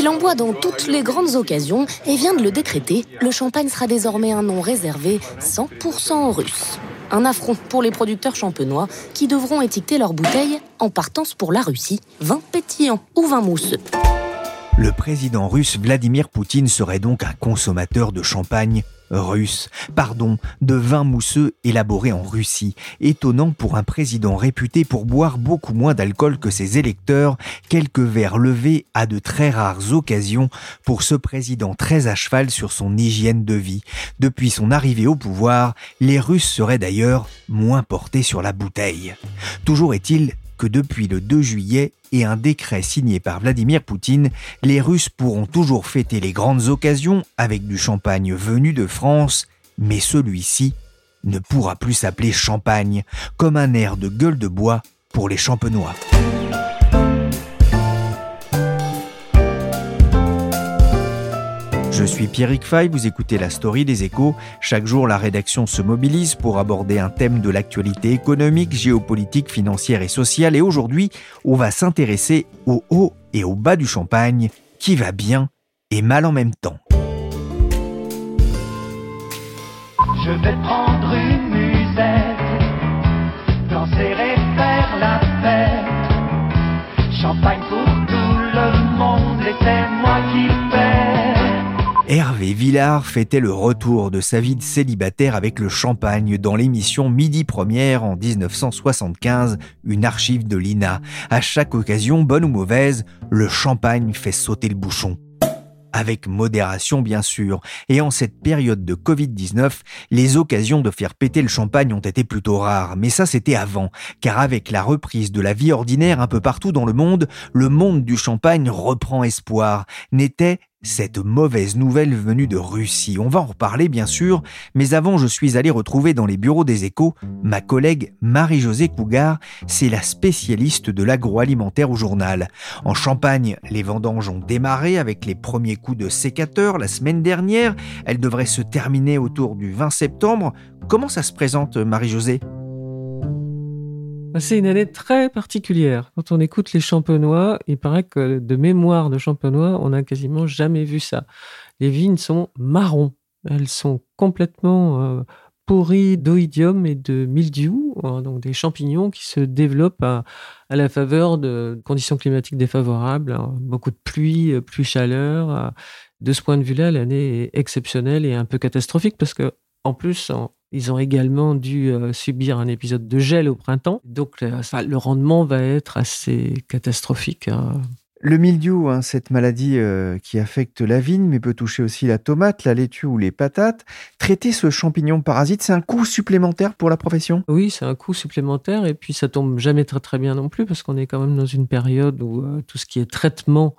Il en boit dans toutes les grandes occasions et vient de le décréter, le champagne sera désormais un nom réservé 100% aux Russes. Un affront pour les producteurs champenois qui devront étiqueter leurs bouteilles en partance pour la Russie, vin pétillant ou vin mousseux. Le président russe Vladimir Poutine serait donc un consommateur de champagne russe, pardon, de vin mousseux élaboré en Russie. Étonnant pour un président réputé pour boire beaucoup moins d'alcool que ses électeurs, quelques verres levés à de très rares occasions pour ce président très à cheval sur son hygiène de vie. Depuis son arrivée au pouvoir, les Russes seraient d'ailleurs moins portés sur la bouteille. Toujours est-il que depuis le 2 juillet et un décret signé par Vladimir Poutine, les Russes pourront toujours fêter les grandes occasions avec du champagne venu de France, mais celui-ci ne pourra plus s'appeler champagne, comme un air de gueule de bois pour les champenois. Je suis Pierrick Fay, vous écoutez la story des échos. Chaque jour, la rédaction se mobilise pour aborder un thème de l'actualité économique, géopolitique, financière et sociale. Et aujourd'hui, on va s'intéresser au haut et au bas du champagne, qui va bien et mal en même temps? Hervé Villard fêtait le retour de sa vie de célibataire avec le champagne dans l'émission Midi Première en 1975, une archive de l'INA. À chaque occasion, bonne ou mauvaise, le champagne fait sauter le bouchon avec modération bien sûr. Et en cette période de Covid-19, les occasions de faire péter le champagne ont été plutôt rares. Mais ça, c'était avant, car avec la reprise de la vie ordinaire un peu partout dans le monde, le monde du champagne reprend espoir. N'était cette mauvaise nouvelle venue de Russie. On va en reparler bien sûr, mais avant je suis allé retrouver dans les bureaux des échos ma collègue Marie-Josée Cougar, c'est la spécialiste de l'agroalimentaire au journal. En Champagne, les vendanges ont démarré avec les premiers coups de sécateur la semaine dernière, elles devraient se terminer autour du 20 septembre. Comment ça se présente Marie-Josée? C'est une année très particulière. Quand on écoute les champenois, il paraît que de mémoire de champenois, on n'a quasiment jamais vu ça. Les vignes sont marrons. Elles sont complètement euh, pourries d'oïdium et de mildiou, hein, donc des champignons qui se développent à, la faveur de conditions climatiques défavorables, hein. beaucoup de pluie, euh, pluie chaleur. Euh. De ce point de vue-là, l'année est exceptionnelle et un peu catastrophique parce que en plus, ils ont également dû euh, subir un épisode de gel au printemps. Donc, euh, le rendement va être assez catastrophique. Hein. Le mildiou, hein, cette maladie euh, qui affecte la vigne, mais peut toucher aussi la tomate, la laitue ou les patates. Traiter ce champignon parasite, c'est un coût supplémentaire pour la profession? Oui, c'est un coût supplémentaire et puis ça tombe jamais très très bien non plus parce qu'on est quand même dans une période où tout ce qui est traitement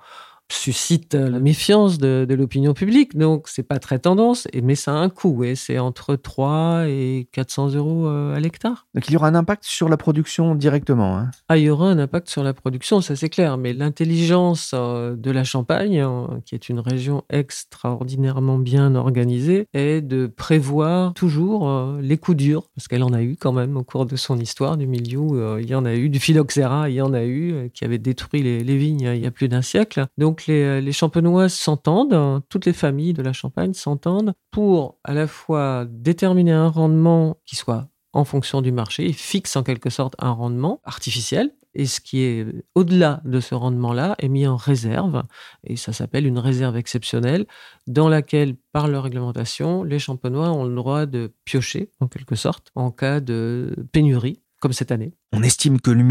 suscite la méfiance de, l'opinion publique. Donc, c'est pas très tendance, mais ça a un coût. Et c'est entre 3 et 400 euros euh, à l'hectare. Donc, il y aura un impact sur la production directement. Hein? Ah, il y aura un impact sur la production, ça c'est clair. Mais l'intelligence euh, de la Champagne, qui est une région extraordinairement bien organisée, est de prévoir toujours euh, les coups durs, parce qu'elle en a eu quand même au cours de son histoire du milieu. il y en a eu, du phylloxéra, il y en a eu, qui avait détruit les, les vignes il y a plus d'un siècle. Donc, euh, les, champenois s'entendent, hein, toutes les familles de la Champagne s'entendent pour à la fois déterminer un rendement qui soit en fonction du marché fixe en quelque sorte un rendement artificiel. Et ce qui est au-delà de ce rendement-là est mis en réserve, et ça s'appelle une réserve exceptionnelle, dans laquelle, par leur réglementation, les champenois ont le droit de piocher, en quelque sorte, en cas de pénurie comme cette année. On estime que le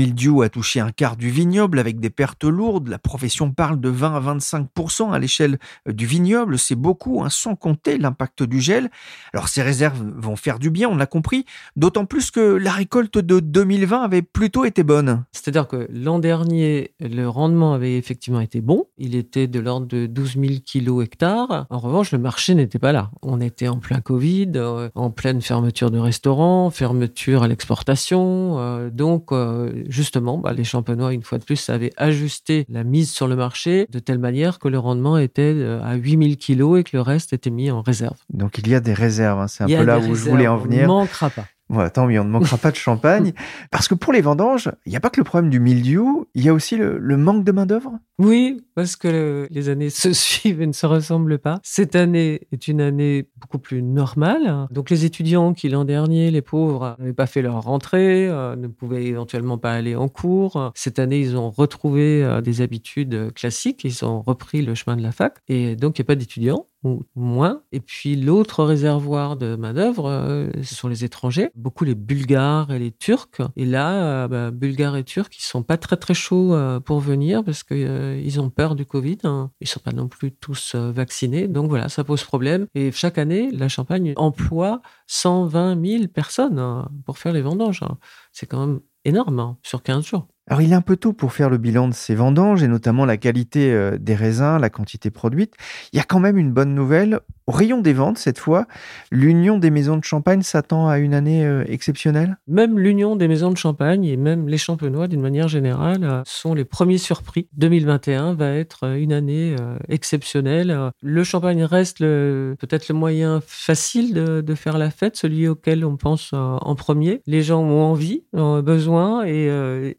a touché un quart du vignoble avec des pertes lourdes. La profession parle de 20 à 25% à l'échelle euh, du vignoble. C'est beaucoup, hein, sans compter l'impact du gel. Alors ces réserves vont faire du bien, on l'a compris, d'autant plus que la récolte de 2020 avait plutôt été bonne. C'est-à-dire que l'an dernier, le rendement avait effectivement été bon. Il était de l'ordre de 12 000 kilos hectares. En revanche, le marché n'était pas là. On était en plein Covid, euh, en pleine fermeture de restaurants, fermeture à l'exportation. Euh, donc, euh, justement, bah, les champenois, une fois de plus, avaient ajusté la mise sur le marché de telle manière que le rendement était euh, à 8000 kilos et que le reste était mis en réserve. Donc, il y a des réserves. Hein. C'est un peu là où je voulais en venir. On ne manquera pas. Voilà, tant mieux, on ne manquera pas de champagne. Parce que pour les vendanges, il n'y a pas que le problème du mildiou, il y a aussi le, manque de main-d'œuvre? Oui, parce que les années se suivent et ne se ressemblent pas. Cette année est une année beaucoup plus normale. Donc les étudiants qui l'an dernier, les pauvres, n'avaient pas fait leur rentrée, euh, ne pouvaient éventuellement pas aller en cours. Cette année, ils ont retrouvé euh, des habitudes classiques, ils ont repris le chemin de la fac. Et donc, il n'y a pas d'étudiants ou moins. Et puis l'autre réservoir de main-d'œuvre, euh, ce sont les étrangers, beaucoup les Bulgares et les Turcs. Et là, euh, bah, Bulgares et Turcs, ils sont pas très très chauds euh, pour venir parce qu'ils ont peur du Covid. Hein. Ils sont pas non plus tous vaccinés. Donc voilà, ça pose problème. Et chaque année, la Champagne emploie 120 000 personnes hein, pour faire les vendanges. Hein. C'est quand même énorme hein, sur 15 jours. Alors il est un peu tôt pour faire le bilan de ces vendanges et notamment la qualité euh, des raisins, la quantité produite. Il y a quand même une bonne nouvelle. Au rayon des ventes, cette fois, l'Union des maisons de champagne s'attend à une année euh, exceptionnelle Même l'Union des maisons de champagne et même les champenois, d'une manière générale, euh, sont les premiers surpris. 2021 va être une année exceptionnelle. Le champagne reste peut-être le moyen facile de, de, faire la fête, celui auquel on pense en premier. Les gens ont envie, ont besoin et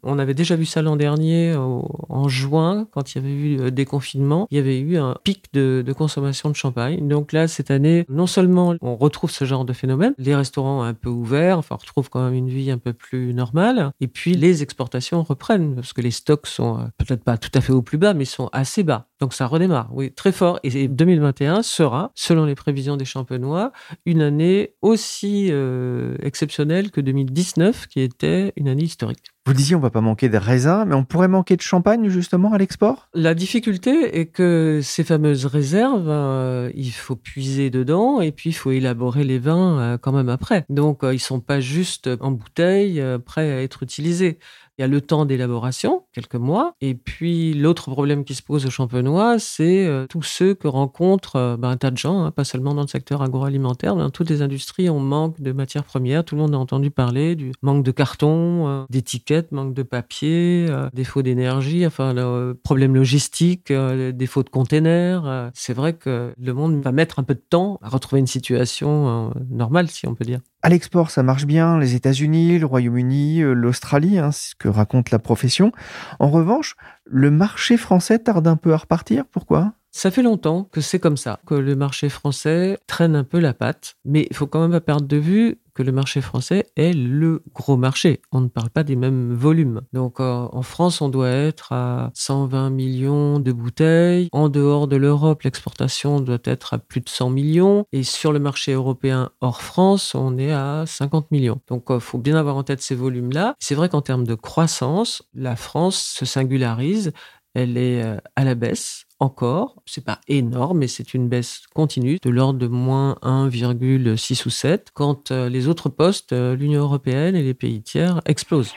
on avait déjà vu ça l'an dernier, en juin, quand il y avait eu euh, des confinements. Il y avait eu un pic de, consommation de champagne. Donc là, cette année, non seulement on retrouve ce genre de phénomène, les restaurants un peu ouverts, enfin, on retrouve quand même une vie un peu plus normale. Et puis, les exportations reprennent, parce que les stocks sont euh, peut-être pas tout à fait au plus bas, mais sont assez bas. Donc ça redémarre, oui, très fort. Et 2021 sera, selon les prévisions des champenois, une année aussi euh, exceptionnelle que 2019, qui était une année historique. Vous disiez on va pas manquer de raisins, mais on pourrait manquer de champagne justement à l'export? La difficulté est que ces fameuses réserves, euh, il faut puiser dedans et puis il faut élaborer les vins euh, quand même après. Donc euh, ils sont pas juste en bouteille, prêts à être utilisés. Il y a le temps d'élaboration, quelques mois. Et puis, l'autre problème qui se pose aux champenois, c'est euh, tous ceux que rencontrent euh, ben, un tas de gens, hein, pas seulement dans le secteur agroalimentaire, mais dans toutes les industries, on manque de matières premières. Tout le monde a entendu parler du manque de carton, euh, d'étiquettes, manque de papier, défaut d'énergie, enfin, le problème logistique, défaut de containers. c'est vrai que le monde va mettre un peu de temps à retrouver une situation normale, si on peut dire. À l'export, ça marche bien. Les États-Unis, le Royaume-Uni, euh, l'Australie, hein, c'est ce que raconte la profession. En revanche, le marché français tarde un peu à repartir. Pourquoi? Ça fait longtemps que c'est comme ça, que le marché français traîne un peu la patte, mais il faut quand même pas perdre de vue que le marché français est le gros marché. On ne parle pas des mêmes volumes. Donc euh, en France, on doit être à 120 millions de bouteilles. En dehors de l'Europe, l'exportation doit être à plus de 100 millions. Et sur le marché européen hors France, on est à 50 millions. Donc il euh, faut bien avoir en tête ces volumes-là. C'est vrai qu'en termes de croissance, la France se singularise. Elle est euh, à la baisse encore. C'est pas énorme, mais c'est une baisse continue de l'ordre de moins 1,6 ou 7 quand euh, les autres postes, euh, l'Union européenne et les pays tiers explosent.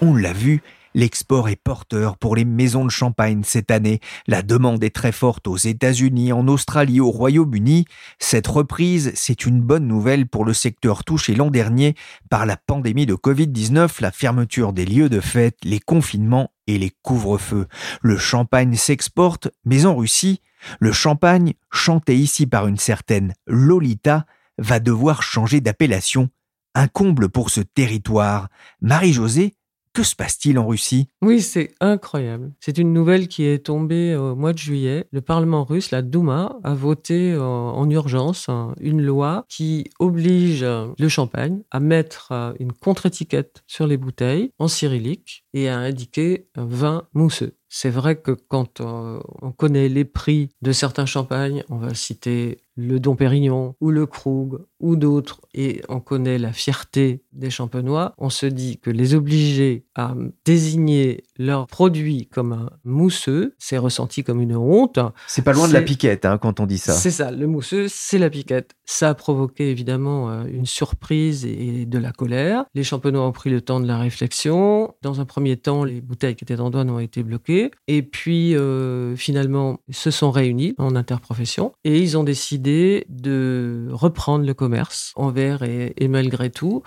On l'a vu, L'export est porteur pour les maisons de champagne cette année. La demande est très forte aux États-Unis, en Australie, au Royaume-Uni. Cette reprise, c'est une bonne nouvelle pour le secteur touché l'an dernier par la pandémie de Covid-19, la fermeture des lieux de fête, les confinements et les couvre-feux. Le champagne s'exporte, mais en Russie, le champagne, chanté ici par une certaine Lolita, va devoir changer d'appellation. Un comble pour ce territoire. Marie-Josée que se passe-t-il en Russie? Oui, c'est incroyable. C'est une nouvelle qui est tombée au mois de juillet. Le Parlement russe, la Douma, a voté euh, en urgence hein, une loi qui oblige le champagne à mettre euh, une contre-étiquette sur les bouteilles en cyrillique et à indiquer vin mousseux. C'est vrai que quand euh, on connaît les prix de certains champagnes, on va citer le Dom Pérignon ou le Krug ou d'autres, et on connaît la fierté des champenois, on se dit que les obliger à désigner leur produit comme un mousseux, c'est ressenti comme une honte. C'est pas loin de la piquette hein, quand on dit ça. C'est ça, le mousseux, c'est la piquette. Ça a provoqué évidemment euh, une surprise et de la colère. Les champenois ont pris le temps de la réflexion. Dans un premier temps, les bouteilles qui étaient en douane ont été bloquées. Et puis, euh, finalement, se sont réunis en interprofession et ils ont décidé de reprendre le commerce envers et, et malgré tout.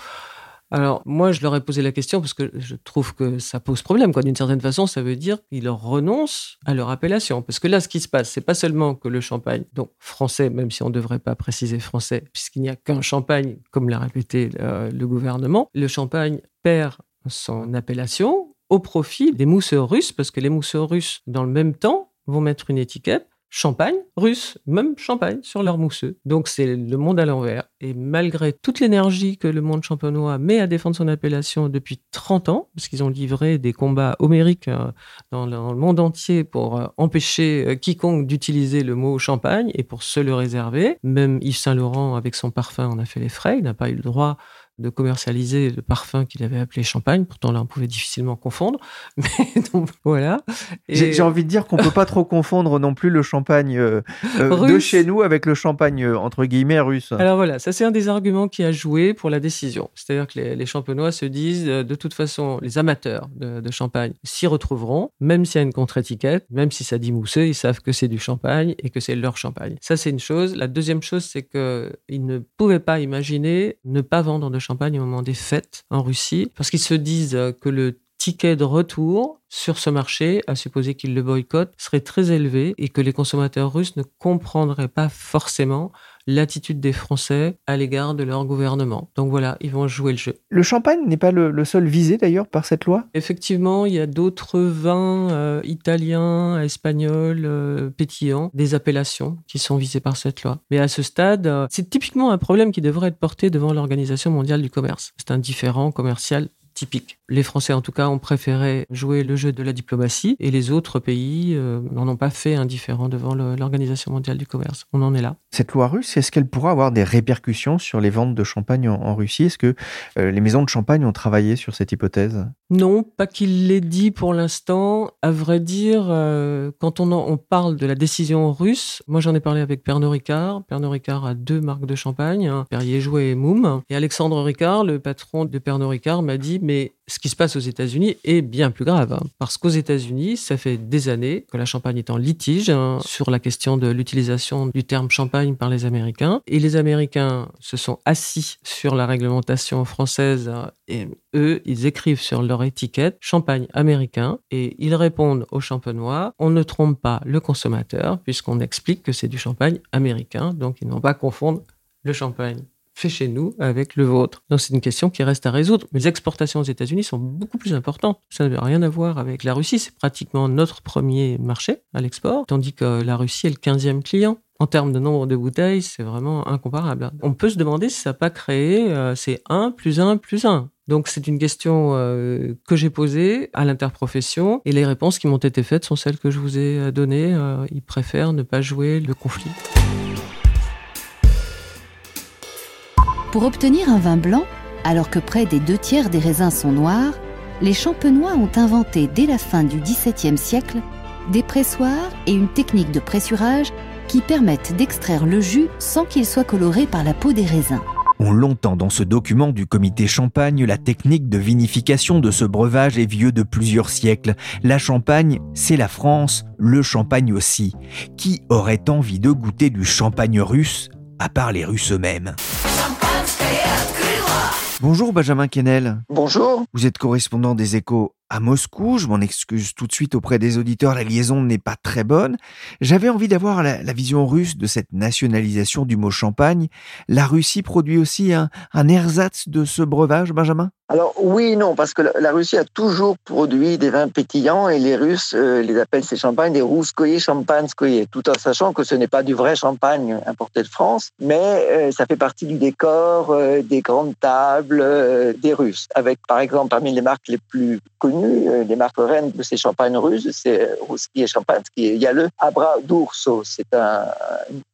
Alors, moi, je leur ai posé la question parce que je trouve que ça pose problème. D'une certaine façon, ça veut dire qu'ils renoncent à leur appellation. Parce que là, ce qui se passe, c'est pas seulement que le champagne, donc français, même si on ne devrait pas préciser français, puisqu'il n'y a qu'un champagne, comme l'a répété euh, le gouvernement, le champagne perd son appellation au profit des mousseurs russes, parce que les mousseurs russes, dans le même temps, vont mettre une étiquette champagne russe, même champagne sur leur mousseux. Donc c'est le monde à l'envers. Et malgré toute l'énergie que le monde champenois met à défendre son appellation depuis 30 ans, parce qu'ils ont livré des combats homériques euh, dans le monde entier pour euh, empêcher euh, quiconque d'utiliser le mot champagne et pour se le réserver, même Yves Saint Laurent avec son parfum en a fait les frais, il n'a pas eu le droit de commercialiser le parfum qu'il avait appelé champagne. Pourtant, là, on pouvait difficilement confondre. Mais donc, voilà. J'ai envie de dire qu'on peut pas trop confondre non plus le champagne euh, euh, de chez nous avec le champagne, euh, entre guillemets, russe. Alors voilà, ça c'est un des arguments qui a joué pour la décision. C'est-à-dire que les, champenois se disent, de toute façon, les amateurs de, champagne s'y retrouveront, même s'il y a une contre-étiquette, même si ça dit mousseux, ils savent que c'est du champagne et que c'est leur champagne. Ça, c'est une chose. La deuxième chose, c'est qu'ils ne pouvaient pas imaginer ne pas vendre de champagne au moment des fêtes en Russie, parce qu'ils se disent que le ticket de retour sur ce marché, à supposer qu'ils le boycottent, serait très élevé et que les consommateurs russes ne comprendraient pas forcément l'attitude des Français à l'égard de leur gouvernement. Donc voilà, ils vont jouer le jeu. Le champagne n'est pas le, seul visé d'ailleurs par cette loi? Effectivement, il y a d'autres vins euh, italiens, espagnols, euh, pétillants, des appellations qui sont visées par cette loi. Mais à ce stade, euh, c'est typiquement un problème qui devrait être porté devant l'Organisation mondiale du commerce. C'est un différent commercial typique. Les Français, en tout cas, ont préféré jouer le jeu de la diplomatie et les autres pays euh, n'en ont pas fait indifférent devant l'Organisation mondiale du commerce. On en est là. Cette loi russe, est-ce qu'elle pourra avoir des répercussions sur les ventes de champagne en, Russie? Est-ce que euh, les maisons de champagne ont travaillé sur cette hypothèse? Non, pas qu'il l'ait dit pour l'instant. À vrai dire, euh, quand on, on, parle de la décision russe, moi j'en ai parlé avec Pernod Ricard. Pernod Ricard a deux marques de champagne, hein, Perrier Jouet et Moum. Et Alexandre Ricard, le patron de Pernod Ricard, m'a dit mais ce qui se passe aux États-Unis est bien plus grave, hein, parce qu'aux États-Unis, ça fait des années que la Champagne est en litige hein, sur la question de l'utilisation du terme champagne par les Américains, et les Américains se sont assis sur la réglementation française, hein, et eux, ils écrivent sur leur étiquette champagne américain, et ils répondent aux champenois, on ne trompe pas le consommateur, puisqu'on explique que c'est du champagne américain, donc ils n'ont pas confondre le champagne fait chez nous avec le vôtre. Donc c'est une question qui reste à résoudre. Mais les exportations aux États-Unis sont beaucoup plus importantes. Ça n'a rien à voir avec la Russie. C'est pratiquement notre premier marché à l'export, tandis que la Russie est le 15e client. En termes de nombre de bouteilles, c'est vraiment incomparable. On peut se demander si ça n'a pas créé euh, c'est 1 plus 1 plus 1. Donc c'est une question euh, que j'ai posée à l'interprofession et les réponses qui m'ont été faites sont celles que je vous ai euh, données. ils préfèrent ne pas jouer le conflit. Pour obtenir un vin blanc, alors que près des deux tiers des raisins sont noirs, les champenois ont inventé dès la fin du XVIIe siècle des pressoirs et une technique de pressurage qui permettent d'extraire le jus sans qu'il soit coloré par la peau des raisins. On l'entend dans ce document du comité Champagne, la technique de vinification de ce breuvage est vieux de plusieurs siècles. La Champagne, c'est la France, le champagne aussi. Qui aurait envie de goûter du champagne russe, à part les Russes eux-mêmes? Bonjour Benjamin Kennel. Bonjour. Vous êtes correspondant des échos à Moscou. Je m'en excuse tout de suite auprès des auditeurs, la liaison n'est pas très bonne. J'avais envie d'avoir la, vision russe de cette nationalisation du mot champagne. La Russie produit aussi un, ersatz de ce breuvage, Benjamin? Alors oui non, parce que la Russie a toujours produit des vins pétillants et les Russes euh, les appellent ces champagnes des rouskoye champanskoye, tout en sachant que ce n'est pas du vrai champagne importé de France, mais euh, ça fait partie du décor euh, des grandes tables des Russes, avec par exemple parmi les marques les plus connues connu. Les marques reines de ces champagnes russes, c'est Rouski et Champagne. Il y a le Abra d'Urso, c'est un,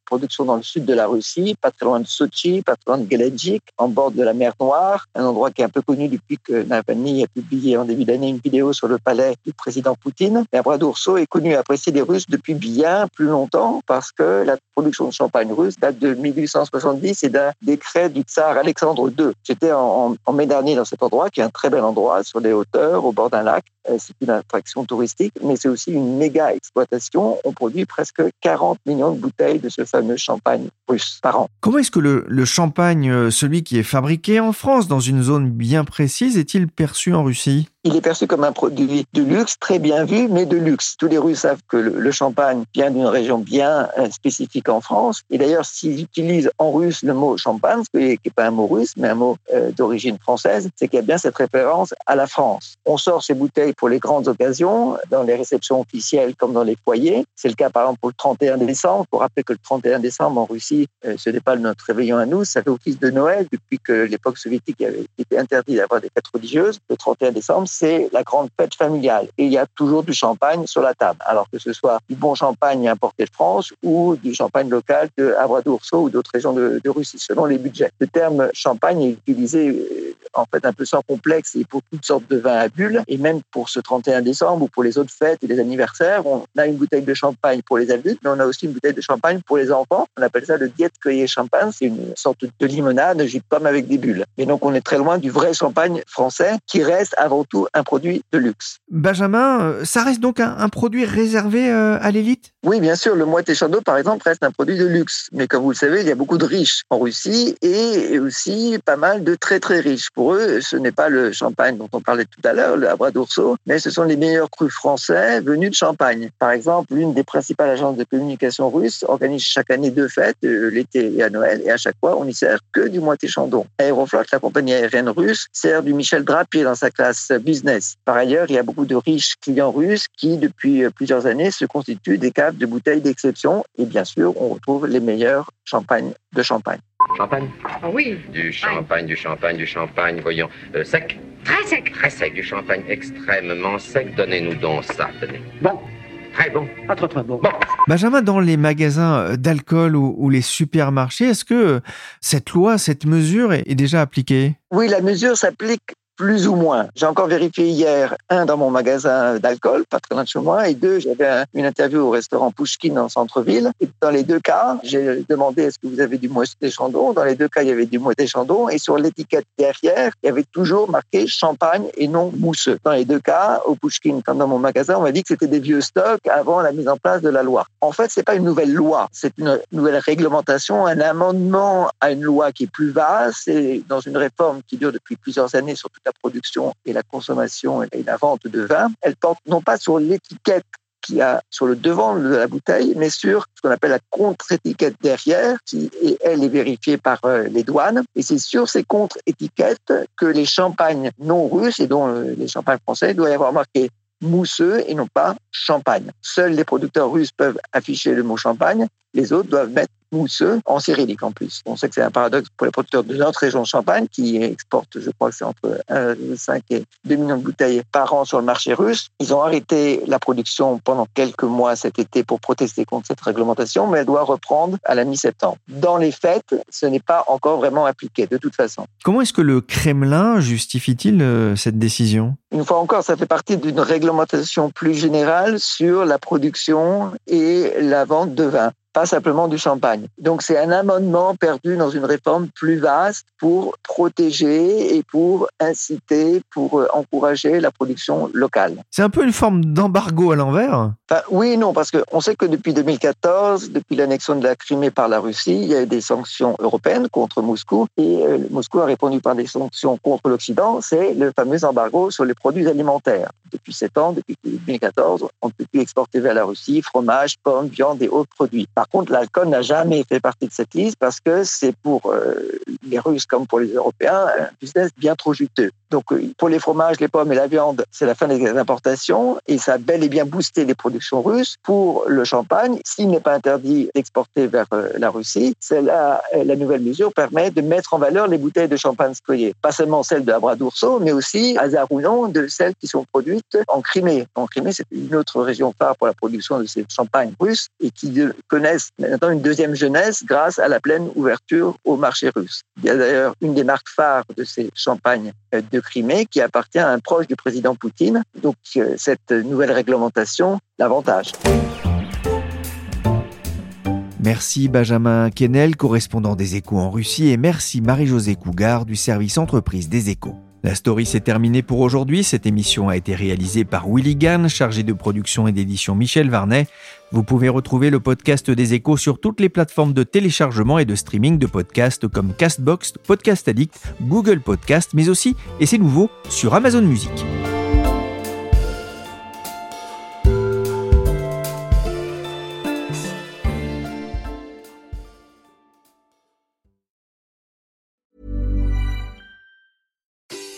production dans le sud de la Russie, pas très loin de Sochi, pas très loin de Geledjik, en bord de la mer Noire, un endroit qui est un peu connu depuis que Navalny a publié en début d'année une vidéo sur le palais du président Poutine. Et Abra d'Urso est connu et apprécié des Russes depuis bien plus longtemps parce que la production de champagne russe date de 1870 et d'un décret du tsar Alexandre II. J'étais en, en mai dernier dans cet endroit, qui est un très bel endroit sur les hauteurs, au bord d'un lac. Euh, c'est une attraction touristique, mais c'est aussi une méga exploitation. On produit presque 40 millions de bouteilles de ce Comment est-ce que le, le, champagne, euh, celui qui est fabriqué en France, dans une zone bien précise, est-il perçu en Russie? Il est perçu comme un produit de luxe, très bien vu, mais de luxe. Tous les Russes savent que le, champagne vient d'une région bien euh, spécifique en France. Et d'ailleurs, s'ils utilisent en russe le mot champagne, ce qui n'est pas un mot russe, mais un mot euh, d'origine française, c'est qu'il y a bien cette référence à la France. On sort ces bouteilles pour les grandes occasions, dans les réceptions officielles comme dans les foyers. C'est le cas, par exemple, pour le 31 décembre. Pour rappeler que le 31 décembre, en Russie, euh, ce n'est pas notre réveillon à nous, ça fait office de Noël depuis que l'époque soviétique avait été interdit d'avoir des fêtes religieuses. Le 31 décembre, c'est la grande fête familiale. Et il y a toujours du champagne sur la table. Alors que ce soit du bon champagne importé de France ou du champagne local de Havre d'Ourso ou d'autres régions de, Russie, selon les budgets. Le terme champagne est utilisé euh, en fait un peu sans complexe et pour toutes sortes de vins à bulles. Et même pour ce 31 décembre ou pour les autres fêtes et les anniversaires, on a une bouteille de champagne pour les adultes, mais on a aussi une bouteille de champagne pour les enfants. On appelle ça le diète cueillet champagne. C'est une sorte de limonade, de jus de pomme avec des bulles. Et donc on est très loin du vrai champagne français qui reste avant tout un produit de luxe. Benjamin, euh, ça reste donc un, produit réservé euh, à l'élite? Oui, bien sûr. Le Moët Chandon, par exemple, reste un produit de luxe. Mais comme vous le savez, il y a beaucoup de riches en Russie et aussi pas mal de très très riches. Pour eux, ce n'est pas le champagne dont on parlait tout à l'heure, le Abra d'Ourso, mais ce sont les meilleurs crus français venus de Champagne. Par exemple, l'une des principales agences de communication russes organise chaque année deux fêtes, euh, l'été et à Noël, et à chaque fois, on n'y sert que du Moët Chandon. Aeroflot, la compagnie aérienne russe, sert du Michel Drapier dans sa classe business. Par ailleurs, il y a beaucoup de riches clients russes qui, depuis plusieurs années, se constituent des caves de bouteilles d'exception. Et bien sûr, on retrouve les meilleurs champagnes de champagne. Champagne? Ah Oui. Du champagne, du champagne, du champagne, voyons. Euh, sec? Très sec. Très sec, du champagne extrêmement sec. Donnez-nous donc ça, tenez. Bon. Très bon. Pas trop, très bon. bon. Benjamin, dans les magasins d'alcool ou, ou, les supermarchés, est-ce que cette loi, cette mesure est déjà appliquée? Oui, la mesure s'applique plus ou moins. J'ai encore vérifié hier, un, dans mon magasin d'alcool, pas très loin de chez moi, et deux, j'avais une interview au restaurant Pushkin en centre-ville. Dans les deux cas, j'ai demandé est-ce que vous avez du Moët Chandon Dans les deux cas, il y avait du Moët Chandon, et sur l'étiquette derrière, il y avait toujours marqué champagne et non mousseux. Dans les deux cas, au Pushkin comme dans mon magasin, on m'a dit que c'était des vieux stocks avant la mise en place de la loi. En fait, c'est pas une nouvelle loi, c'est une nouvelle réglementation, un amendement à une loi qui est plus vaste, et dans une réforme qui dure depuis plusieurs années sur la production et la consommation et la vente de vin, elle porte non pas sur l'étiquette qu'il y a sur le devant de la bouteille, mais sur ce qu'on appelle la contre-étiquette derrière, qui elle est vérifiée par euh, les douanes. Et c'est sur ces contre-étiquettes que les champagnes non russes et dont euh, les champagnes français doivent y avoir marqué mousseux et non pas champagne. Seuls les producteurs russes peuvent afficher le mot champagne, les autres doivent mettre mousseux en cyrillique en plus. On sait que c'est un paradoxe pour les producteurs de notre région Champagne qui exportent, je crois que c'est entre 1,5 et 2 millions de bouteilles par an sur le marché russe. Ils ont arrêté la production pendant quelques mois cet été pour protester contre cette réglementation, mais elle doit reprendre à la mi-septembre. Dans les faits, ce n'est pas encore vraiment appliqué de toute façon. Comment est-ce que le Kremlin justifie-t-il euh, cette décision? Une fois encore, ça fait partie d'une réglementation plus générale sur la production et la vente de vin pas simplement du champagne. Donc c'est un amendement perdu dans une réforme plus vaste pour protéger et pour inciter, pour euh, encourager la production locale. C'est un peu une forme d'embargo à l'envers Oui non, parce qu'on sait que depuis 2014, depuis l'annexion de la Crimée par la Russie, il y a eu des sanctions européennes contre Moscou et euh, Moscou a répondu par des sanctions contre l'Occident. C'est le fameux embargo sur les produits alimentaires. Depuis sept ans, depuis 2014, on ne peut plus exporter vers la Russie fromage, pommes, viande et autres produits. Par contre, l'alcool n'a jamais fait partie de cette liste parce que c'est pour euh, les Russes comme pour les Européens un business bien trop juteux. Donc, euh, pour les fromages, les pommes et la viande, c'est la fin des importations et ça a bel et bien boosté les produits russe. Pour le champagne, s'il n'est pas interdit d'exporter vers euh, la Russie, la, la nouvelle mesure permet de mettre en valeur les bouteilles de champagne scoyé. Pas seulement celles de Abra d'Ourso, mais aussi, hasard ou non, de celles qui sont produites en Crimée. En Crimée, c'est une autre région phare pour la production de ces champagnes russes et qui connaissent maintenant une deuxième jeunesse grâce à la pleine ouverture au marché russe. Il y a d'ailleurs une des marques phares de ces champagnes euh, de Crimée qui appartient à un proche du président Poutine. Donc euh, cette nouvelle réglementation l'avantage. Merci Benjamin Kennel, correspondant des échos en Russie, et merci Marie-Josée Cougar du service entreprise des échos. La story s'est terminée pour aujourd'hui. Cette émission a été réalisée par Willy Gann, chargé de production et d'édition Michel Varnet. Vous pouvez retrouver le podcast des échos sur toutes les plateformes de téléchargement et de streaming de podcasts comme Castbox, Podcast Addict, Google Podcast, mais aussi, et c'est nouveau, sur Amazon Music.